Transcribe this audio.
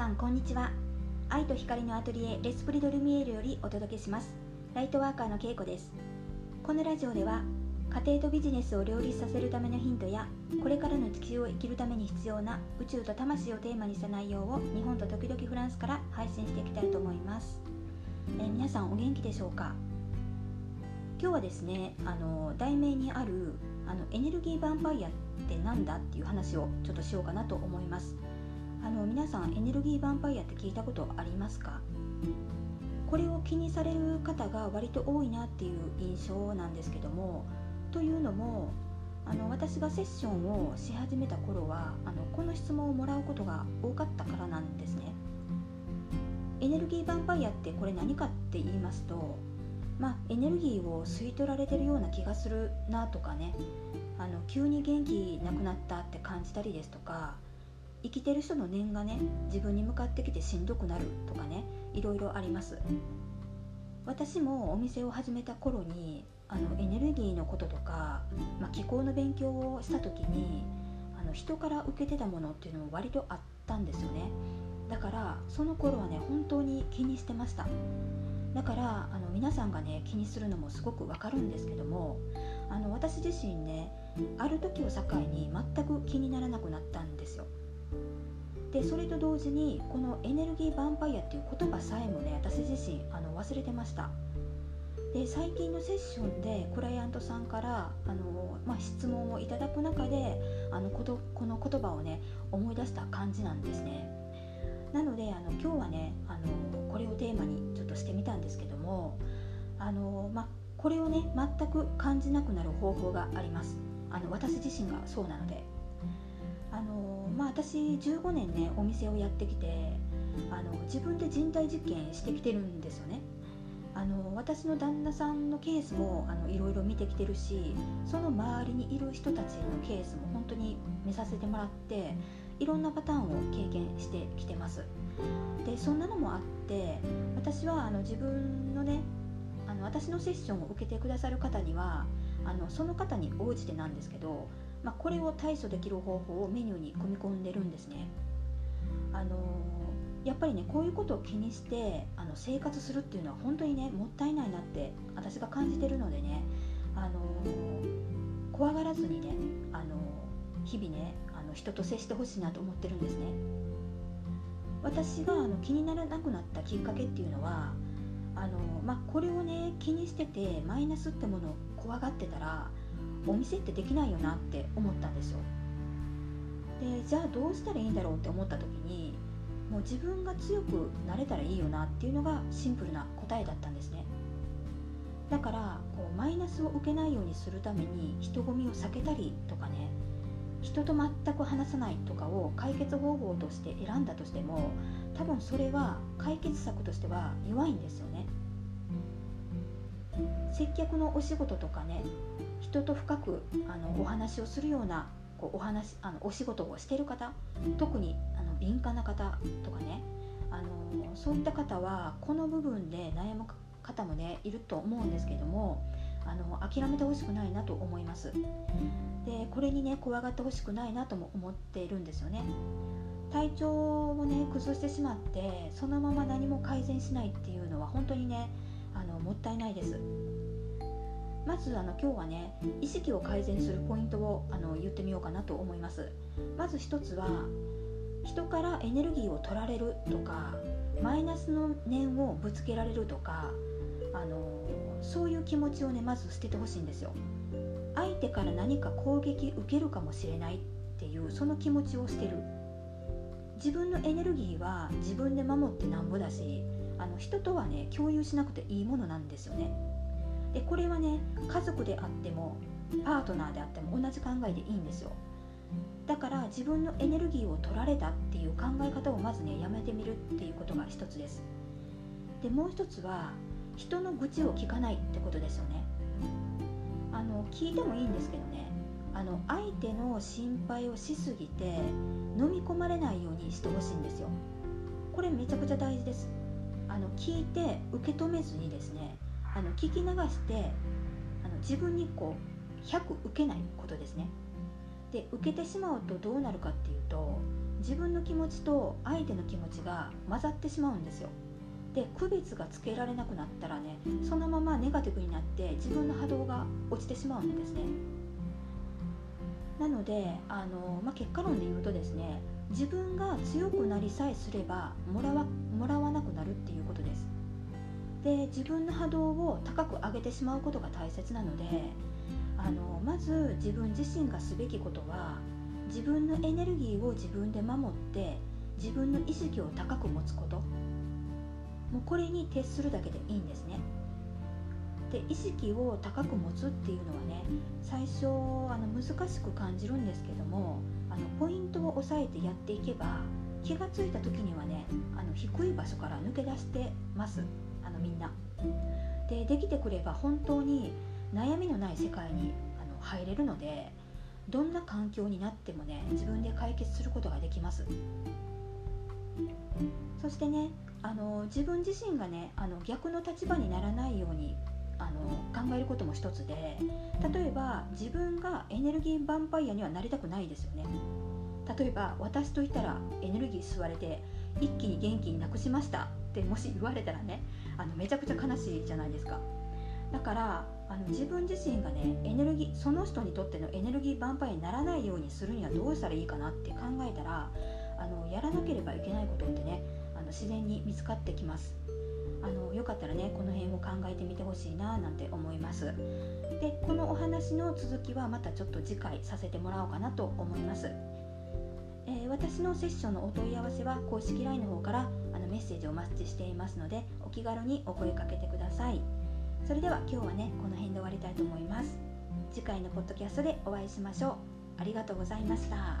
さんこんにちは。愛と光のアトリエレスプリドルミエールよりお届けします。ライトワーカーのけいこです。このラジオでは家庭とビジネスを両立させるためのヒントやこれからの地球を生きるために必要な宇宙と魂をテーマにした内容を日本と時々フランスから配信していきたいと思います、えー、皆さんお元気でしょうか？今日はですねあの題名にあるあのエネルギーヴァンパイアって何だっていう話をちょっとしようかなと思います。あの皆さんエネルギーヴァンパイアって聞いたことありますか？これを気にされる方が割と多いなっていう印象なんですけどもというのもあの私がセッションをし始めた頃はあのこの質問をもらうことが多かったからなんですね。エネルギーヴァンパイアってこれ何かって言いますとまあ、エネルギーを吸い取られてるような気がするなとかね。あの急に元気なくなったって感じたりですとか生きてる人の念がね自分に向かってきてしんどくなるとかねいろいろあります。私もお店を始めた頃にあのエネルギーのこととか、まあ、気候の勉強をした時にあの人から受けてたものっていうのも割とあったんですよね。だからその頃はね本当に気にしてました。だからあの皆さんがね気にするのもすごくわかるんですけどもあの私自身ねある時を境に全く気でそれと同時にこのエネルギーヴァンパイアっていう言葉さえもね私自身あの忘れてました。で最近のセッションでクライアントさんからあの、まあ、質問をいただく中であのここの言葉をね思い出した感じなんですね。なのであの今日はねあのこれをテーマにちょっとしてみたんですけどもあの、ま、これをね全く感じなくなる方法があります。あの私自身がそうなので。あのまあ私15年ねお店をやってきてあの自分で人体実験してきてるんですよね。あの私の旦那さんのケースもあのいろいろ見てきてるしその周りにいる人たちのケースも本当に見させてもらっていろんなパターンを経験してきてます。でそんなのもあって私はあの自分のねあの私のセッションを受けてくださる方にはあのその方に応じてなんですけどまあ、これを対処できる方法をメニューに組み込んでるんですね。あのやっぱりねこういうことを気にしてあの生活するっていうのは本当にねもったいないなって私が感じてるのでねあの怖がらずにねあの日々ねあの人と接してほしいなと思ってるんですね。私があの気にならなくなったきっかけっていうのはあの、まあ、これをね気にしててマイナスってものを怖がってたらお店ってできないよなって思ったんですよ。でじゃあどうしたらいいんだろうって思った時にもう自分が強くなれたらいいよなっていうのがシンプルな答えだったんですね。だからこうマイナスを受けないようにするために人混みを避けたりとかね人と全く話さないとかを解決方法として選んだとしても多分それは解決策としては弱いんですよね。接客のお仕事とかね人と深くあのお話をするようなこうお話あのお仕事をしている方特にあの敏感な方とかねあのそういった方はこの部分で悩む方もねいると思うんですけどもあの諦めてほしくないなと思います。でこれにね怖がってほしくないなとも思っているんですよね。体調をね崩してしまってそのまま何も改善しないっていうのは本当にねあのもったいないですまずあの今日はね意識を改善するポイントをあの言ってみようかなと思います。まず一つは人からエネルギーを取られるとかマイナスの念をぶつけられるとかあのそういう気持ちをねまず捨ててほしいんですよ。相手から何か攻撃受けるかもしれないっていうその気持ちを捨てる。自分のエネルギーは自分で守ってなんぼだしあの人とはね共有しなくていいものなんですよね。でこれはね家族であってもパートナーであっても同じ考えでいいんですよ。だから自分のエネルギーを取られたっていう考え方をまずねやめてみるっていうことが一つです。でもう一つは人の愚痴を聞かないってことですよね。あの聞いてもいいんですけどね。あの相手の心配をしすぎて飲み込まれないようにしてほしいんですよ。これめちゃくちゃ大事です。あの聞いて受け止めずにですねあの聞き流してあの自分にこう100受けないことですね。で受けてしまうとどうなるかっていうと自分の気持ちと相手の気持ちが混ざってしまうんですよ。で区別がつけられなくなったらねそのままネガティブになって自分の波動が落ちてしまうんですね。なのであの、まあ、結果論で言うとですね自分が強くなりさえすればもらわもらわなくなるっていうことです。で自分の波動を高く上げてしまうことが大切なのであのまず自分自身がすべきことは自分のエネルギーを自分で守って自分の意識を高く持つこと。もうこれに徹するだけでいいんですね。で意識を高く持つっていうのはね最初あの難しく感じるんですけどもあのポイントを押さえてやっていけば気が付いた時にはねあの低い場所から抜け出してます。みんな。でできてくれば本当に悩みのない世界にあの入れるのでどんな環境になってもね自分で解決することができますそしてねあの自分自身がねあの逆の立場にならないようにあの考えることも一つで例えば自分がエネルギーヴァンパイアにはなりたくないですよね例えば私といたらエネルギー吸われて一気に元気になくしましたってもし言われたらねあのめちゃくちゃ悲しいじゃないですか。だからあの自分自身がねエネルギーその人にとってのエネルギーヴァンパイにならないようにするにはどうしたらいいかなって考えたらあのやらなければいけないことってねあの自然に見つかってきます。あのよかったらねこの辺を考えてみてほしいななんて思います。でこのお話の続きはまたちょっと次回させてもらおうかなと思います。えー、私のセッションのお問い合わせは公式 LINE の方からあのメッセージをお待ちしていますのでお気軽にお声かけてください。それでは今日はねこの辺で終わりたいと思います。次回のポッドキャストでお会いしましょう。ありがとうございました。